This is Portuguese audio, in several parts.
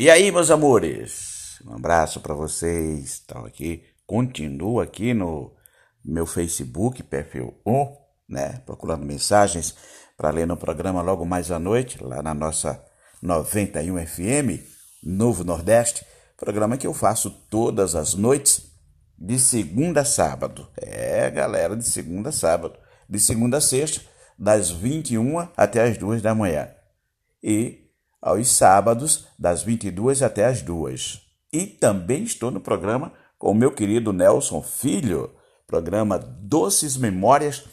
E aí, meus amores? Um abraço para vocês. Estão aqui, continuo aqui no meu Facebook, perfil 1, né? Procurando mensagens para ler no programa logo mais à noite, lá na nossa 91 FM, Novo Nordeste, programa que eu faço todas as noites, de segunda a sábado. É, galera, de segunda a sábado. De segunda a sexta, das 21 até as 2 da manhã. E aos sábados, das 22 até as 2. E também estou no programa com o meu querido Nelson Filho, programa Doces Memórias,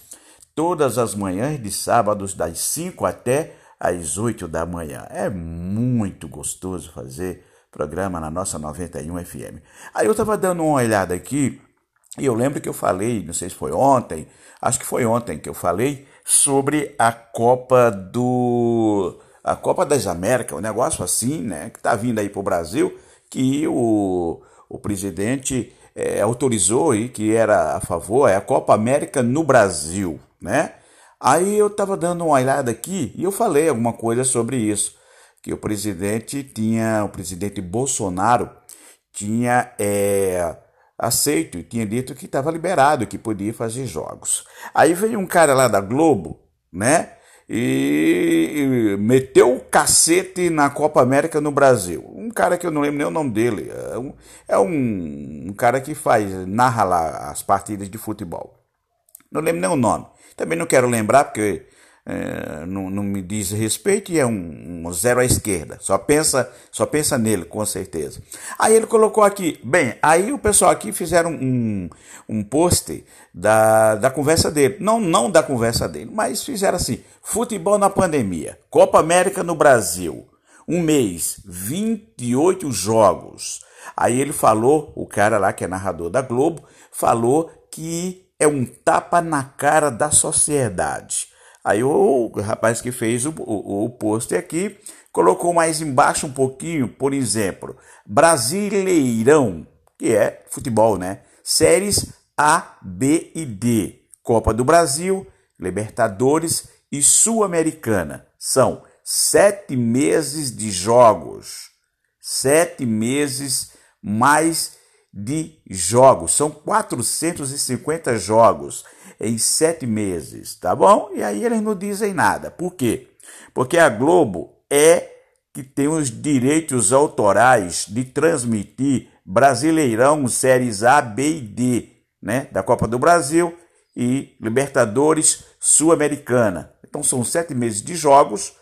todas as manhãs de sábados, das 5 até às 8 da manhã. É muito gostoso fazer programa na nossa 91 FM. Aí eu estava dando uma olhada aqui e eu lembro que eu falei, não sei se foi ontem, acho que foi ontem que eu falei sobre a Copa do a Copa das Américas, um negócio assim, né, que está vindo aí para o Brasil, que o, o presidente é, autorizou e que era a favor, é a Copa América no Brasil, né? Aí eu estava dando uma olhada aqui e eu falei alguma coisa sobre isso, que o presidente tinha, o presidente Bolsonaro tinha é, aceito e tinha dito que estava liberado, que podia fazer jogos. Aí veio um cara lá da Globo, né? E, meteu o cacete na Copa América no Brasil. Um cara que eu não lembro nem o nome dele. É um, é um, um cara que faz, narra lá as partidas de futebol. Não lembro nem o nome. Também não quero lembrar porque é, não, não, me diz respeito e é um, zero à esquerda. Só pensa, só pensa nele, com certeza. Aí ele colocou aqui, bem, aí o pessoal aqui fizeram um, um post da, da conversa dele. Não, não da conversa dele, mas fizeram assim: futebol na pandemia, Copa América no Brasil. Um mês, 28 jogos. Aí ele falou, o cara lá que é narrador da Globo, falou que é um tapa na cara da sociedade. Aí o rapaz que fez o, o, o post aqui colocou mais embaixo um pouquinho, por exemplo, Brasileirão, que é futebol, né? Séries A, B e D, Copa do Brasil, Libertadores e Sul-Americana. São sete meses de jogos. Sete meses mais de jogos. São 450 jogos em sete meses, tá bom? E aí eles não dizem nada. Por quê? Porque a Globo é que tem os direitos autorais de transmitir Brasileirão, séries A, B e D, né? Da Copa do Brasil e Libertadores Sul-Americana. Então são sete meses de jogos,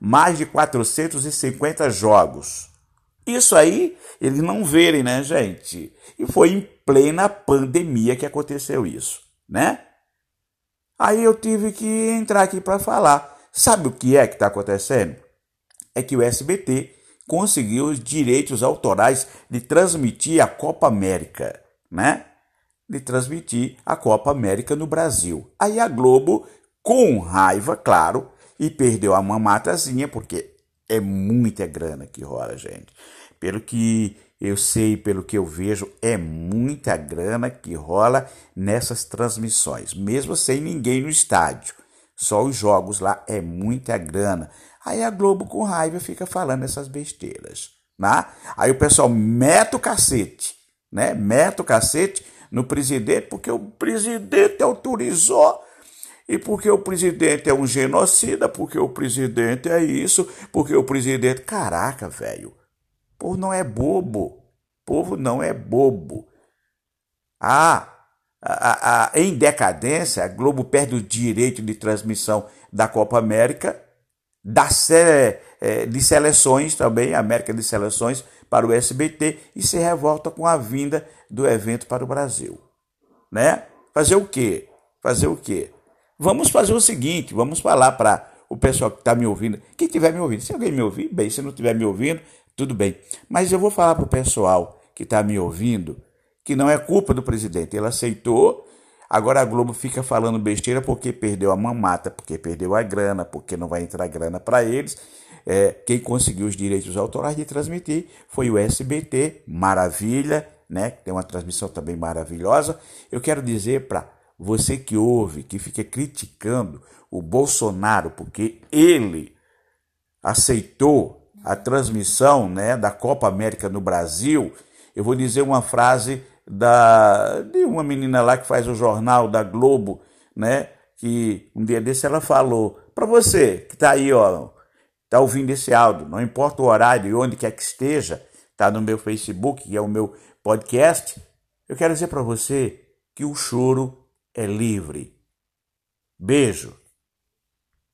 mais de 450 jogos. Isso aí eles não verem, né, gente? E foi em plena pandemia que aconteceu isso, né? Aí eu tive que entrar aqui para falar. Sabe o que é que está acontecendo? É que o SBT conseguiu os direitos autorais de transmitir a Copa América, né? De transmitir a Copa América no Brasil. Aí a Globo, com raiva, claro, e perdeu a mamatazinha, porque é muita grana que rola, gente. Pelo que eu sei, pelo que eu vejo, é muita grana que rola nessas transmissões, mesmo sem ninguém no estádio. Só os jogos lá é muita grana. Aí a Globo com raiva fica falando essas besteiras, né? Aí o pessoal mete o cacete, né? Mete o cacete no presidente porque o presidente autorizou e porque o presidente é um genocida, porque o presidente é isso, porque o presidente. Caraca, velho. Povo não é bobo. O povo não é bobo. Ah, em decadência, a Globo perde o direito de transmissão da Copa América, da é, de seleções também, América de Seleções, para o SBT e se revolta com a vinda do evento para o Brasil. Né? Fazer o quê? Fazer o quê? Vamos fazer o seguinte, vamos falar para o pessoal que está me ouvindo, quem estiver me ouvindo, se alguém me ouvir, bem, se não estiver me ouvindo, tudo bem. Mas eu vou falar para o pessoal que está me ouvindo que não é culpa do presidente, ele aceitou, agora a Globo fica falando besteira porque perdeu a mamata, porque perdeu a grana, porque não vai entrar grana para eles. É, quem conseguiu os direitos autorais de transmitir foi o SBT, maravilha, né? Tem uma transmissão também maravilhosa. Eu quero dizer para você que ouve, que fica criticando o Bolsonaro porque ele aceitou a transmissão né, da Copa América no Brasil, eu vou dizer uma frase da, de uma menina lá que faz o jornal da Globo, né? Que um dia desse ela falou, para você que está aí, ó, tá ouvindo esse áudio, não importa o horário e onde quer que esteja, tá no meu Facebook, que é o meu podcast, eu quero dizer para você que o choro é livre. Beijo.